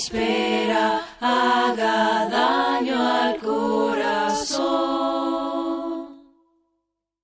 espera haga daño al corazón.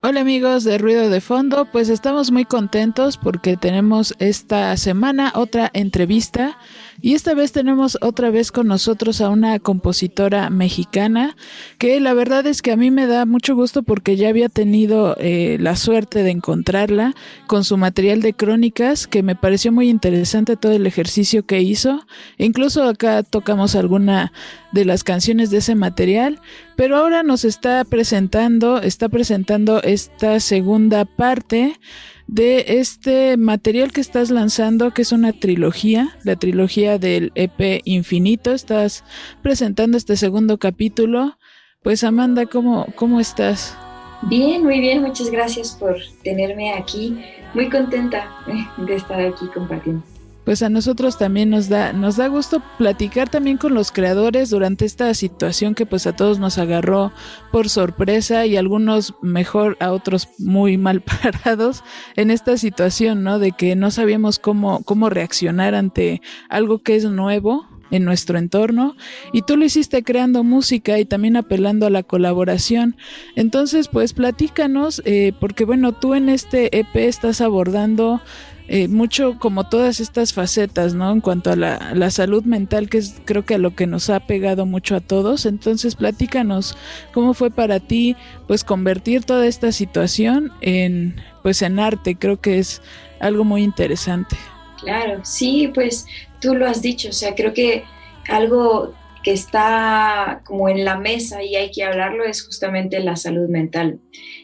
Hola amigos de Ruido de Fondo, pues estamos muy contentos porque tenemos esta semana otra entrevista y esta vez tenemos otra vez con nosotros a una compositora mexicana que la verdad es que a mí me da mucho gusto porque ya había tenido eh, la suerte de encontrarla con su material de crónicas que me pareció muy interesante todo el ejercicio que hizo. incluso acá tocamos alguna de las canciones de ese material, pero ahora nos está presentando, está presentando esta segunda parte de este material que estás lanzando, que es una trilogía, la trilogía del EP Infinito. Estás presentando este segundo capítulo. Pues Amanda, ¿cómo, cómo estás? Bien, muy bien, muchas gracias por tenerme aquí. Muy contenta de estar aquí compartiendo pues a nosotros también nos da, nos da gusto platicar también con los creadores durante esta situación que pues a todos nos agarró por sorpresa y algunos mejor, a otros muy mal parados en esta situación, ¿no? De que no sabíamos cómo, cómo reaccionar ante algo que es nuevo en nuestro entorno y tú lo hiciste creando música y también apelando a la colaboración. Entonces, pues platícanos, eh, porque bueno, tú en este EP estás abordando eh, mucho como todas estas facetas, ¿no? En cuanto a la, la, salud mental, que es creo que a lo que nos ha pegado mucho a todos. Entonces, platícanos cómo fue para ti, pues, convertir toda esta situación en, pues, en arte. Creo que es algo muy interesante. Claro, sí, pues tú lo has dicho. O sea, creo que algo que está como en la mesa y hay que hablarlo es justamente la salud mental.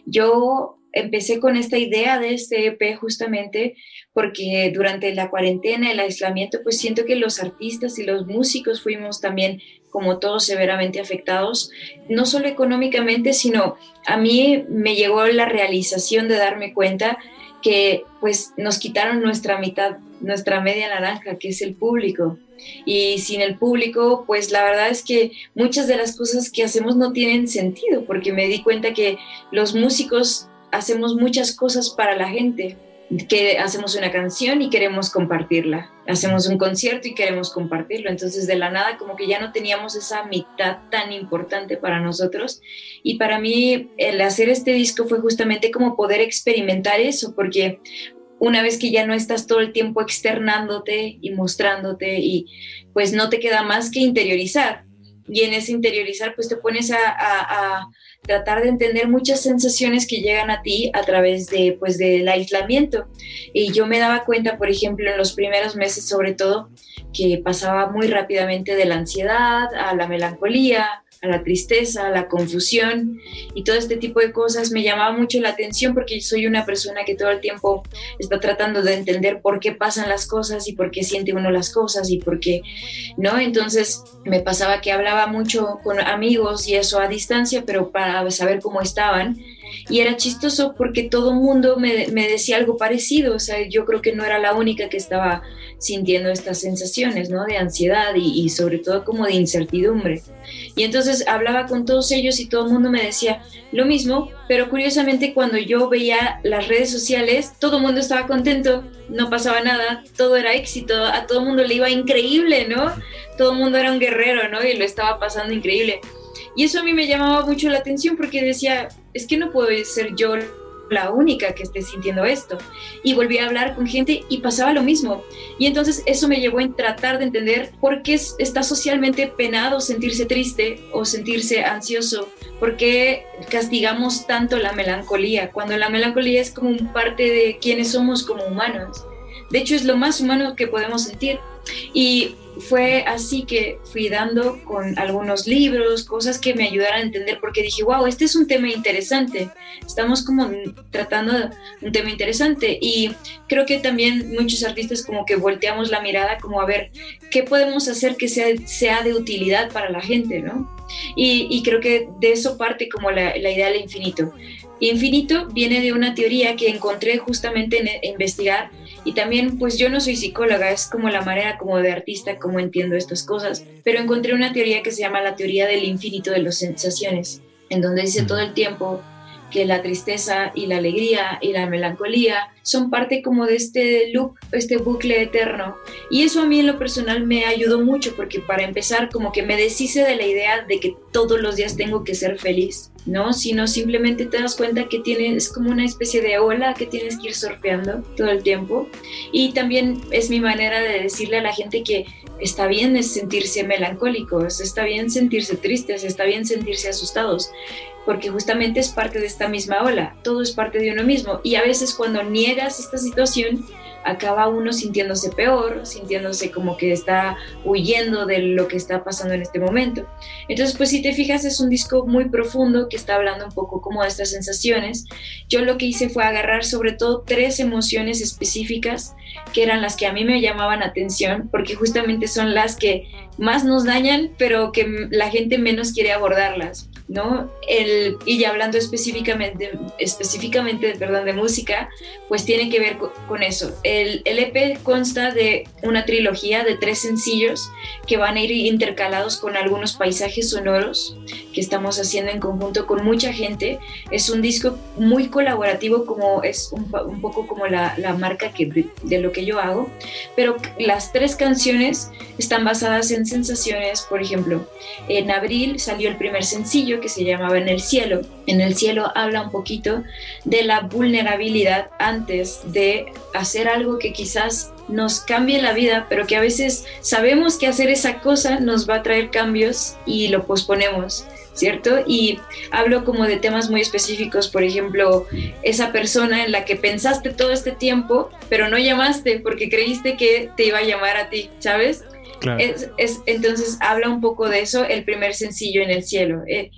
Yo empecé con esta idea de este EP justamente porque durante la cuarentena, el aislamiento, pues siento que los artistas y los músicos fuimos también como todos severamente afectados, no solo económicamente, sino a mí me llegó la realización de darme cuenta que pues nos quitaron nuestra mitad, nuestra media naranja, que es el público. Y sin el público, pues la verdad es que muchas de las cosas que hacemos no tienen sentido, porque me di cuenta que los músicos hacemos muchas cosas para la gente, que hacemos una canción y queremos compartirla, hacemos un concierto y queremos compartirlo, entonces de la nada como que ya no teníamos esa mitad tan importante para nosotros. Y para mí el hacer este disco fue justamente como poder experimentar eso, porque una vez que ya no estás todo el tiempo externándote y mostrándote y pues no te queda más que interiorizar y en ese interiorizar pues te pones a tratar de entender muchas sensaciones que llegan a ti a través de, pues, del aislamiento. Y yo me daba cuenta, por ejemplo, en los primeros meses sobre todo, que pasaba muy rápidamente de la ansiedad a la melancolía, a la tristeza, a la confusión y todo este tipo de cosas me llamaba mucho la atención porque soy una persona que todo el tiempo está tratando de entender por qué pasan las cosas y por qué siente uno las cosas y por qué, ¿no? Entonces me pasaba que hablaba mucho con amigos y eso a distancia, pero para saber cómo estaban y era chistoso porque todo el mundo me, me, decía algo parecido, o sea, yo creo que no era la única que estaba sintiendo estas sensaciones, ¿no? De ansiedad y, sobre todo como de incertidumbre. Y entonces hablaba con todos ellos y todo el mundo me decía lo mismo, pero curiosamente cuando yo veía las redes sociales, todo el mundo estaba contento, no pasaba nada, todo era éxito, a todo el mundo le iba increíble, ¿no? Todo el mundo era un guerrero, ¿no? Y lo estaba pasando increíble. Y eso a mí me llamaba mucho la atención porque decía, es que no puedo ser yo la única que esté sintiendo esto. Y volví a hablar con gente y pasaba lo mismo. Y entonces eso me llevó a tratar de entender por qué está socialmente penado sentirse triste o sentirse ansioso. ¿Por qué castigamos tanto la melancolía? Cuando la melancolía es como parte de quienes somos como humanos. De hecho, es lo más humano que podemos sentir. Y fue así que fui dando con algunos libros, cosas que me ayudaran a entender, porque dije, wow, este es un tema interesante, estamos como tratando un tema interesante y creo que también muchos artistas como que volteamos la mirada como a ver qué podemos hacer que sea, sea de utilidad para la gente, ¿no? Y, creo que de eso parte como la, idea del infinito. Infinito viene de una teoría que encontré justamente en investigar y también, pues yo no soy psicóloga, es como la manera como de artista, como entiendo estas cosas, pero encontré una teoría que se llama la teoría del infinito de las sensaciones, en donde dice todo el tiempo que la tristeza y la alegría y la melancolía son parte como de este loop, este bucle eterno. Y eso a mí en lo personal me ayudó mucho porque para empezar como que me deshice de la idea de que todos los días tengo que ser feliz, ¿no? Sino simplemente te das cuenta que tienes como una especie de ola que tienes que ir surfeando todo el tiempo. Y también es mi manera de decirle a la gente que está bien sentirse melancólicos, está bien sentirse tristes, está bien sentirse asustados porque justamente es parte de esta misma ola, todo es parte de uno mismo y a veces cuando niegas esta situación acaba uno sintiéndose peor, sintiéndose como que está huyendo de lo que está pasando en este momento. Entonces, pues si te fijas, es un disco muy profundo que está hablando un poco como de estas sensaciones. Yo lo que hice fue agarrar sobre todo tres emociones específicas que eran las que a mí me llamaban atención, porque justamente son las que más nos dañan, pero que la gente menos quiere abordarlas. ¿No? El, y ya hablando específicamente, específicamente perdón, de música, pues tiene que ver con, eso. El, el, EP consta de una trilogía de tres sencillos que van a ir intercalados con algunos paisajes sonoros que estamos haciendo en conjunto con mucha gente. Es un disco muy colaborativo, como es un, poco como la, marca de lo que yo hago, pero las tres canciones están basadas en sensaciones, por ejemplo, en abril salió el primer sencillo que se llamaba En el cielo. En el cielo habla un poquito de la vulnerabilidad antes de hacer algo que quizás nos cambie la vida, pero que a veces sabemos que hacer esa cosa nos va a traer cambios y lo posponemos. ¿cierto? Y hablo como de temas muy específicos, por ejemplo, esa persona en la que pensaste todo este tiempo, pero no llamaste porque creíste que te iba a llamar a ti, ¿sabes? Es, entonces habla un poco de eso el primer sencillo en el cielo. Eh,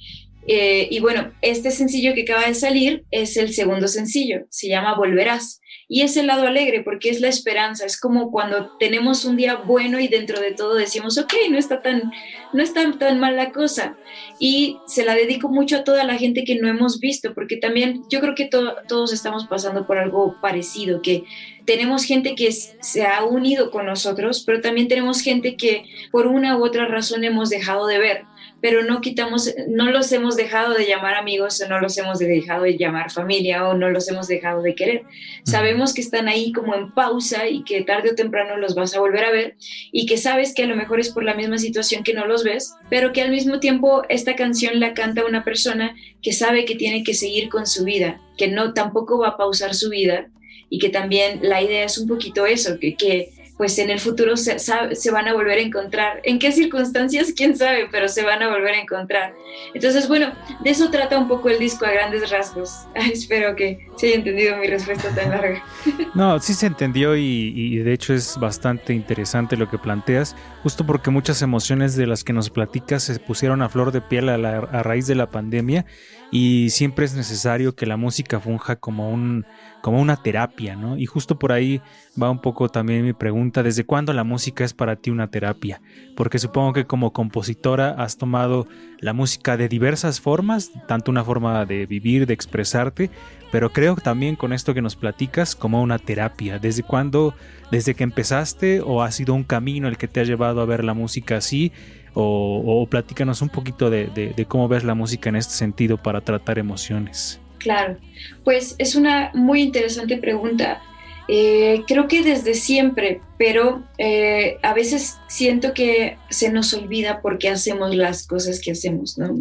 eh, y bueno, este sencillo que acaba de salir es el segundo sencillo, se llama Volverás. Y es el lado alegre porque es la esperanza, es como cuando tenemos un día bueno y dentro de todo decimos, ok, no está tan, no está tan mal la cosa. Y se la dedico mucho a toda la gente que no hemos visto, porque también yo creo que todos estamos pasando por algo parecido, que tenemos gente que se ha unido con nosotros, pero también tenemos gente que por una u otra razón hemos dejado de ver pero no quitamos, no los hemos dejado de llamar amigos o no los hemos dejado de llamar familia o no los hemos dejado de querer. Sabemos que están ahí como en pausa y que tarde o temprano los vas a volver a ver y que sabes que a lo mejor es por la misma situación que no los ves, pero que al mismo tiempo esta canción la canta una persona que sabe que tiene que seguir con su vida, que no tampoco va a pausar su vida y que también la idea es un poquito eso, que, que pues en el futuro se, se, van a volver a encontrar. ¿En qué circunstancias? ¿Quién sabe? Pero se van a volver a encontrar. Entonces, bueno, de eso trata un poco el disco a grandes rasgos. espero que se haya entendido mi respuesta tan larga. No, sí se entendió y, y, de hecho es bastante interesante lo que planteas, justo porque muchas emociones de las que nos platicas se pusieron a flor de piel a, la, a raíz de la pandemia y siempre es necesario que la música funja como un como una terapia, ¿no? Y justo por ahí va un poco también mi pregunta, ¿desde cuándo la música es para ti una terapia? Porque supongo que como compositora has tomado la música de diversas formas, tanto una forma de vivir, de expresarte, pero creo también con esto que nos platicas como una terapia. ¿Desde cuándo, desde que empezaste o ha sido un camino el que te ha llevado a ver la música así? O, platícanos un poquito de cómo ves la música en este sentido para tratar emociones. Claro, pues es una muy interesante pregunta. Eh, creo que desde siempre, pero eh, a veces siento que se nos olvida por qué hacemos las cosas que hacemos, ¿no?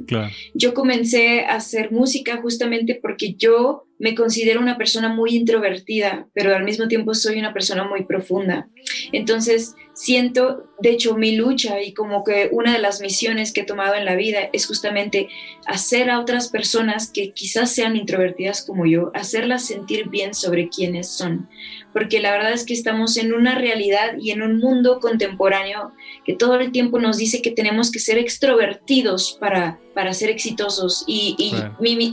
Yo comencé a hacer música justamente porque yo me considero una persona muy introvertida, pero al mismo tiempo soy una persona muy profunda. Entonces, siento, de hecho, mi lucha y como que una de las misiones que he tomado en la vida es justamente hacer a otras personas que quizás sean introvertidas como yo, hacerlas sentir bien sobre quiénes son. Porque la verdad es que estamos en una realidad y en un mundo contemporáneo que todo el tiempo nos dice que tenemos que ser extrovertidos para, para ser exitosos. Y,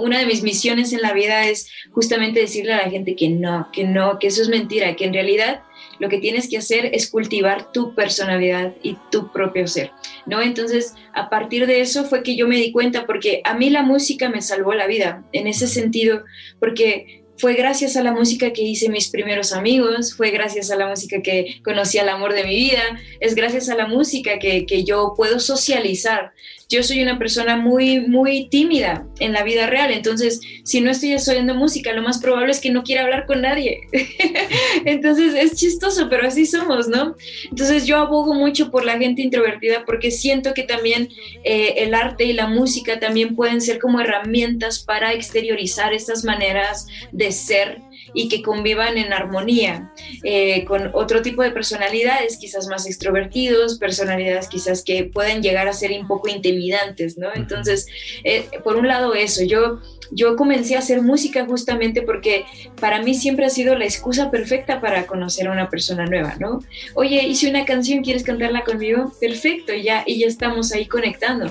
una de mis misiones en la vida es justamente decirle a la gente que no, que no, que eso es mentira, que en realidad lo que tienes que hacer es cultivar tu personalidad y tu propio ser, ¿no? Entonces, a partir de eso fue que yo me di cuenta, porque a mí la música me salvó la vida, en ese sentido, porque fue gracias a la música que hice mis primeros amigos, fue gracias a la música que conocí al amor de mi vida, es gracias a la música que, que yo puedo socializar yo soy una persona muy, muy tímida en la vida real, entonces si no estoy oyendo música, lo más probable es que no quiera hablar con nadie. entonces es chistoso, pero así somos, ¿no? Entonces yo abogo mucho por la gente introvertida porque siento que también eh, el arte y la música también pueden ser como herramientas para exteriorizar estas maneras de ser y que convivan en armonía eh, con otro tipo de personalidades, quizás más extrovertidos, personalidades quizás que pueden llegar a ser un poco intimidantes, ¿no? Entonces, eh, por un lado eso, yo yo comencé a hacer música justamente porque para mí siempre ha sido la excusa perfecta para conocer a una persona nueva, ¿no? Oye, hice una canción, ¿quieres cantarla conmigo? Perfecto, ya, y ya estamos ahí conectando.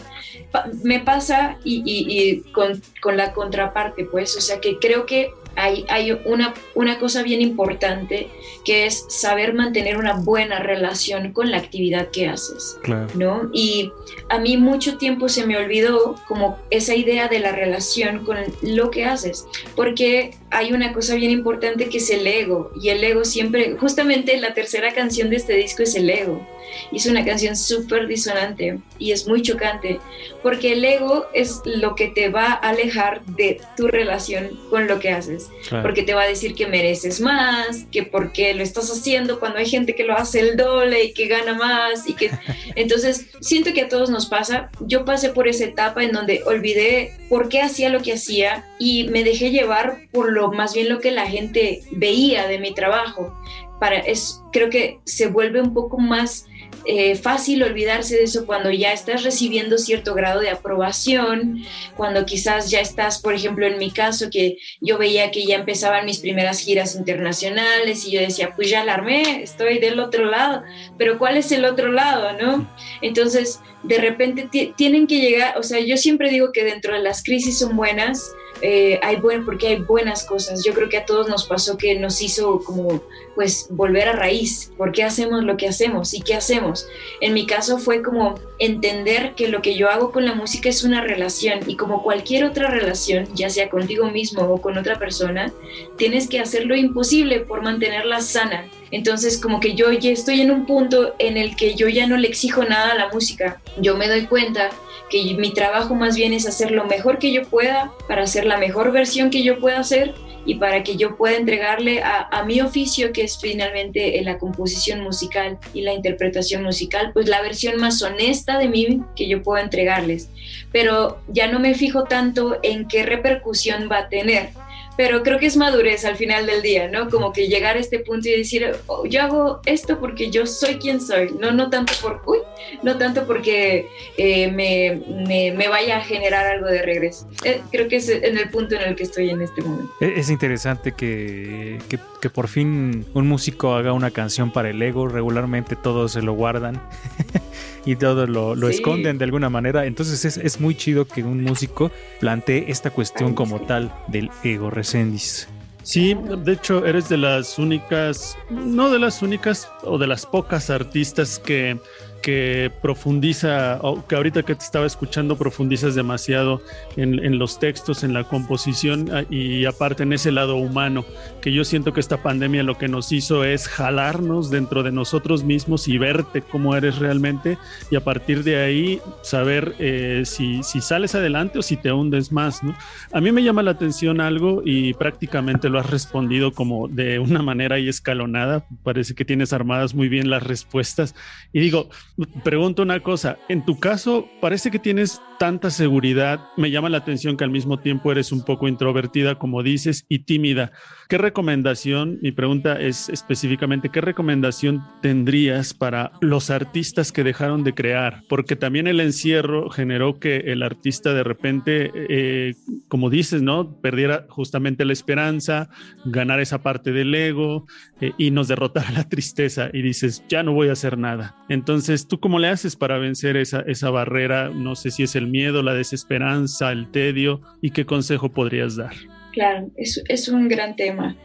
me pasa y, y, con, con, la contraparte, pues, o sea que creo que hay, una, una cosa bien importante que es saber mantener una buena relación con la actividad que haces, ¿no? Y a mí mucho tiempo se me olvidó como esa idea de la relación con lo que haces, porque hay una cosa bien importante que es el ego, y el ego siempre, justamente la tercera canción de este disco es el ego, y es una canción súper disonante y es muy chocante, porque el ego es lo que te va a alejar de tu relación con lo que haces, porque te va a decir que mereces más, que por qué lo estás haciendo cuando hay gente que lo hace el doble y que gana más y que entonces siento que a todos nos pasa. Yo pasé por esa etapa en donde olvidé por qué hacía lo que hacía y me dejé llevar por lo más bien lo que la gente veía de mi trabajo. Para es creo que se vuelve un poco más eh, fácil olvidarse de eso cuando ya estás recibiendo cierto grado de aprobación, cuando quizás ya estás, por ejemplo, en mi caso, que yo veía que ya empezaban mis primeras giras internacionales y yo decía, pues ya la armé, estoy del otro lado, pero ¿cuál es el otro lado, no? Entonces, de repente tienen que llegar, o sea, yo siempre digo que dentro de las crisis son buenas, eh, hay buen, porque hay buenas cosas. Yo creo que a todos nos pasó que nos hizo como pues volver a raíz, por qué hacemos lo que hacemos y qué hacemos. En mi caso fue como entender que lo que yo hago con la música es una relación y como cualquier otra relación, ya sea contigo mismo o con otra persona, tienes que hacer lo imposible por mantenerla sana. Entonces como que yo ya estoy en un punto en el que yo ya no le exijo nada a la música. Yo me doy cuenta que mi trabajo más bien es hacer lo mejor que yo pueda para hacer la mejor versión que yo pueda hacer y para que yo pueda entregarle a, mi oficio, que es finalmente la composición musical y la interpretación musical, pues la versión más honesta de mí que yo pueda entregarles. Pero ya no me fijo tanto en qué repercusión va a tener, pero creo que es madurez al final del día, ¿no? Como que llegar a este punto y decir, oh, yo hago esto porque yo soy quien soy, no, no tanto por, uy, no tanto porque eh, me, me, vaya a generar algo de regreso. Eh, creo que es en el punto en el que estoy en este momento. E-, es interesante que, que, que por fin un músico haga una canción para el ego, regularmente todos se lo guardan. y todo lo, lo esconden de alguna manera. Entonces es, es, muy chido que un músico plantee esta cuestión como tal del ego recendis. Sí, de hecho eres de las únicas, no de las únicas o de las pocas artistas que que profundiza, que ahorita que te estaba escuchando profundizas demasiado en, los textos, en la composición ah, y aparte en ese lado humano, que yo siento que esta pandemia lo que nos hizo es jalarnos dentro de nosotros mismos y verte cómo eres realmente y a partir de ahí saber eh, si, si, sales adelante o si te hundes más. ¿no? A mí me llama la atención algo y prácticamente lo has respondido como de una manera ahí escalonada, parece que tienes armadas muy bien las respuestas y digo, pregunto una cosa, en tu caso parece que tienes tanta seguridad, me llama la atención que al mismo tiempo eres un poco introvertida, como dices, y tímida. ¿Qué recomendación, mi pregunta es específicamente, qué recomendación tendrías para los artistas que dejaron de crear? Porque también el encierro generó que el artista de repente, eh, como dices, ¿no? Perdiera justamente la esperanza, ganar esa parte del ego eh, y nos derrotara la tristeza y dices, ya no voy a hacer nada. Entonces, ¿tú cómo le haces para vencer esa, esa barrera? No sé si es el miedo, la desesperanza, el tedio y qué consejo podrías dar. Claro, es, es un gran tema.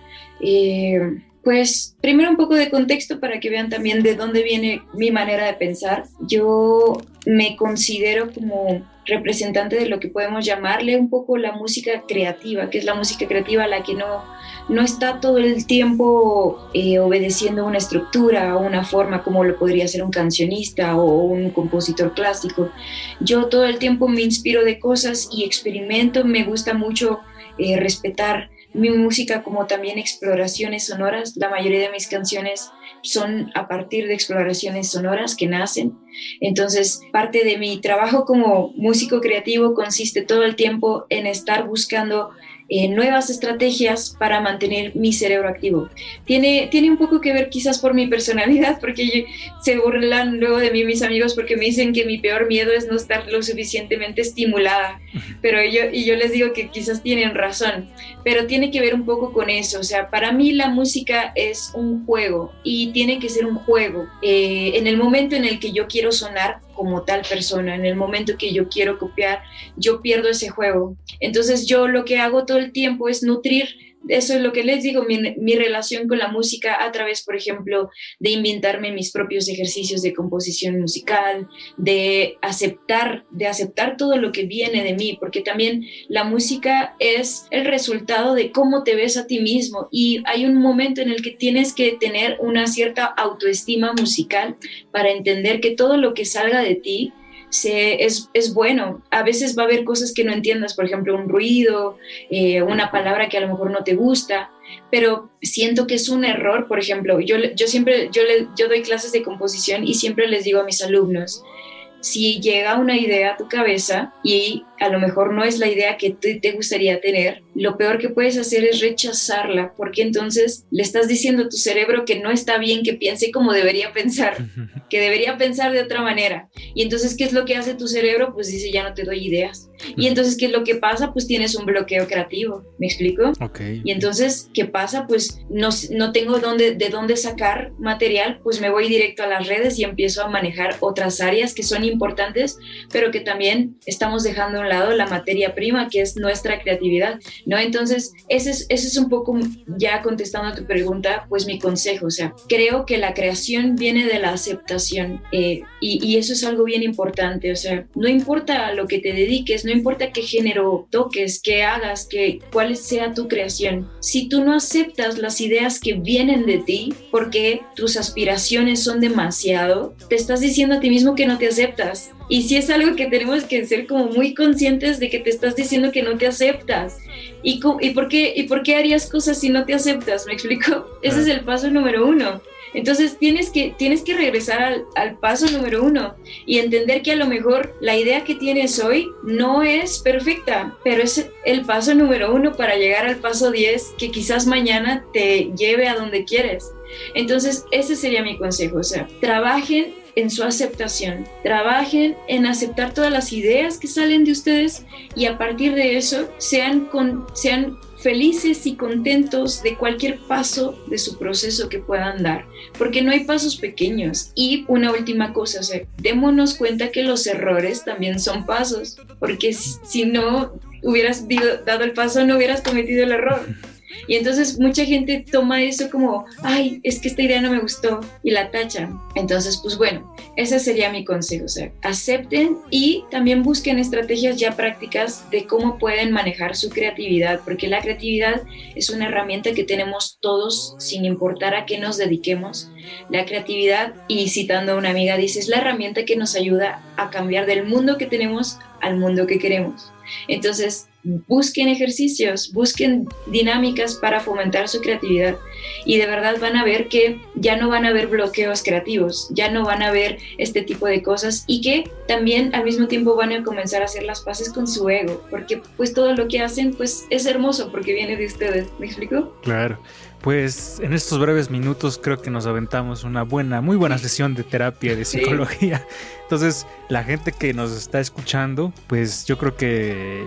Eh, pues primero un poco de contexto para que vean también de dónde viene mi manera de pensar. Yo me considero como representante de lo que podemos llamarle un poco la música creativa, que es la música creativa la que no, no está todo el tiempo eh, obedeciendo una estructura o una forma como lo podría ser un cancionista o un compositor clásico. Yo todo el tiempo me inspiro de cosas y experimento, me gusta mucho eh, respetar mi música como también exploraciones sonoras. La mayoría de mis canciones son a partir de exploraciones sonoras que nacen. Entonces, parte de mi trabajo como músico creativo consiste todo el tiempo en estar buscando eh, nuevas estrategias para mantener mi cerebro activo. Tiene, tiene un poco que ver quizás por mi personalidad, porque se burlan luego de mí mis amigos porque me dicen que mi peor miedo es no estar lo suficientemente estimulada, pero yo, y yo les digo que quizás tienen razón, pero tiene que ver un poco con eso, o sea, para mí la música es un juego y tiene que ser un juego. Eh, en el momento en el que yo quiero sonar, como tal persona. En el momento que yo quiero copiar, yo pierdo ese juego. Entonces yo lo que hago todo el tiempo es nutrir eso es lo que les digo, mi, relación con la música a través, por ejemplo, de inventarme mis propios ejercicios de composición musical, de aceptar, de aceptar todo lo que viene de mí, porque también la música es el resultado de cómo te ves a ti mismo. Y hay un momento en el que tienes que tener una cierta autoestima musical para entender que todo lo que salga de ti es, es, bueno. A veces va a haber cosas que no entiendas, por ejemplo, un ruido, eh, una palabra que a lo mejor no te gusta, pero siento que es un error, por ejemplo, yo, yo siempre, yo, le, yo doy clases de composición y siempre les digo a mis alumnos, si llega una idea a tu cabeza y a lo mejor no es la idea que te gustaría tener, lo peor que puedes hacer es rechazarla, porque entonces le estás diciendo a tu cerebro que no está bien que piense como debería pensar, que debería pensar de otra manera. Y entonces, ¿qué es lo que hace tu cerebro? Pues dice, ya no te doy ideas. Y entonces, ¿qué es lo que pasa? Pues tienes un bloqueo creativo, ¿me explico? Y entonces, ¿qué pasa? Pues no, no tengo dónde, de dónde sacar material, pues me voy directo a las redes y empiezo a manejar otras áreas que son importantes, pero que también estamos dejando a un lado la materia prima, que es nuestra creatividad. ¿no? Entonces, ese es, ese es un poco, ya contestando a tu pregunta, pues mi consejo, o sea, creo que la creación viene de la aceptación eh, y, eso es algo bien importante, o sea, no importa lo que te dediques, no importa qué género toques, qué hagas, que, cuál sea tu creación, si tú no aceptas las ideas que vienen de ti, porque tus aspiraciones son demasiado, te estás diciendo a ti mismo que no te aceptas. Y si es algo que tenemos que ser como muy conscientes de que te estás diciendo que no te aceptas. ¿Y, y, por qué, ¿Y por qué harías cosas si no te aceptas? ¿Me explico? Ese es el paso número uno. Entonces tienes que, tienes que regresar al, al, paso número uno y entender que a lo mejor la idea que tienes hoy no es perfecta, pero es el paso número uno para llegar al paso 10 que quizás mañana te lleve a donde quieres. Entonces ese sería mi consejo, o sea, trabajen en su aceptación, trabajen en aceptar todas las ideas que salen de ustedes y a partir de eso sean, sean felices y contentos de cualquier paso de su proceso que puedan dar, porque no hay pasos pequeños. Y una última cosa, o démonos cuenta que los errores también son pasos, porque si no hubieras dado el paso, no hubieras cometido el error. Y entonces mucha gente toma eso como, ay, es que esta idea no me gustó y la tachan. Entonces, pues bueno, ese sería mi consejo. O sea, acepten y también busquen estrategias ya prácticas de cómo pueden manejar su creatividad, porque la creatividad es una herramienta que tenemos todos sin importar a qué nos dediquemos. La creatividad, y citando a una amiga, dice, es la herramienta que nos ayuda a cambiar del mundo que tenemos al mundo que queremos. Entonces, busquen ejercicios, busquen dinámicas para fomentar su creatividad y de verdad van a ver que ya no van a haber bloqueos creativos, ya no van a ver este tipo de cosas y que también al mismo tiempo van a comenzar a hacer las paces con su ego, porque pues todo lo que hacen pues es hermoso porque viene de ustedes, ¿me explico? Claro. Pues en estos breves minutos creo que nos aventamos una buena, muy buena sesión de terapia de psicología. Entonces, la gente que nos está escuchando, pues yo creo que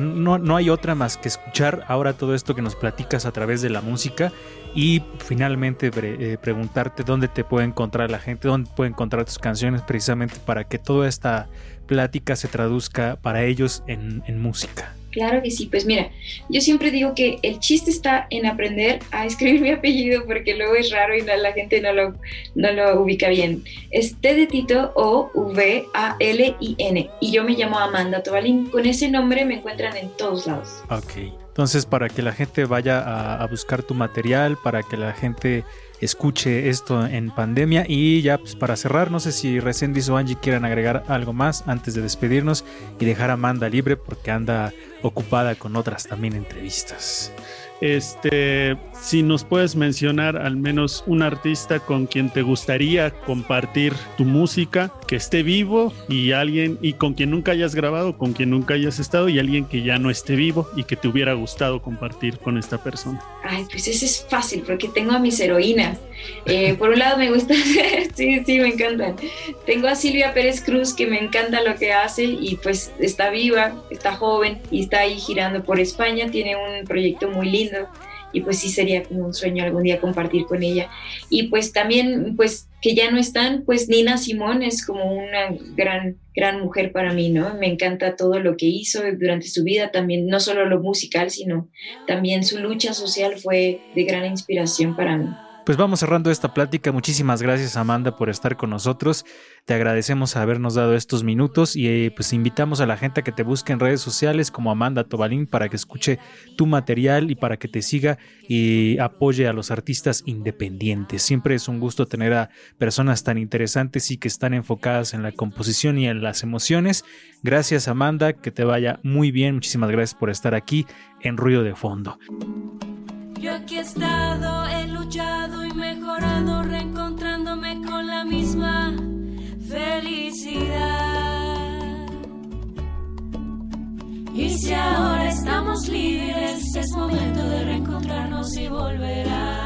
no, no, hay otra más que escuchar ahora todo esto que nos platicas a través de la música y finalmente eh, preguntarte dónde te puede encontrar la gente, dónde puede encontrar tus canciones precisamente para que toda esta plática se traduzca para ellos en, en música. Claro que sí, pues mira, yo siempre digo que el chiste está en aprender a escribir mi apellido porque luego es raro y la gente no lo, no lo ubica bien. Es T de Tito O V A L I N y yo me llamo Amanda Tobalín. Con ese nombre me encuentran en todos lados. Ok, entonces para que la gente vaya a buscar tu material, para que la gente escuche esto en pandemia. Y ya pues, para cerrar, no sé si Resendis o Angie quieran agregar algo más antes de despedirnos y dejar a Amanda libre porque anda ocupada con otras también entrevistas. Este, si nos puedes mencionar al menos un artista con quien te gustaría compartir tu música, que esté vivo y alguien y con quien nunca hayas grabado, con quien nunca hayas estado y alguien que ya no esté vivo y que te hubiera gustado compartir con esta persona. Ay, pues ese es fácil porque tengo a mis heroínas. Eh, por un lado me gusta, sí, sí, me encantan. Tengo a Silvia Pérez Cruz que me encanta lo que hace y pues está viva, está joven y está ahí girando por España, tiene un proyecto muy lindo y pues sí sería como un sueño algún día compartir con ella. Y pues también, pues que ya no están, pues Nina Simón es como una gran, gran mujer para mí, ¿no? Me encanta todo lo que hizo durante su vida, también no solo lo musical, sino también su lucha social fue de gran inspiración para mí. Pues vamos cerrando esta plática. Muchísimas gracias Amanda por estar con nosotros. Te agradecemos habernos dado estos minutos y eh, pues invitamos a la gente a que te busque en redes sociales como Amanda Tobalín para que escuche tu material y para que te siga y apoye a los artistas independientes. Siempre es un gusto tener a personas tan interesantes y que están enfocadas en la composición y en las emociones. Gracias Amanda, que te vaya muy bien. Muchísimas gracias por estar aquí en Ruido de Fondo. Yo aquí he estado, he luchado y mejorado, reencontrándome con la misma felicidad. Y si ahora estamos libres, es momento de reencontrarnos y volverás.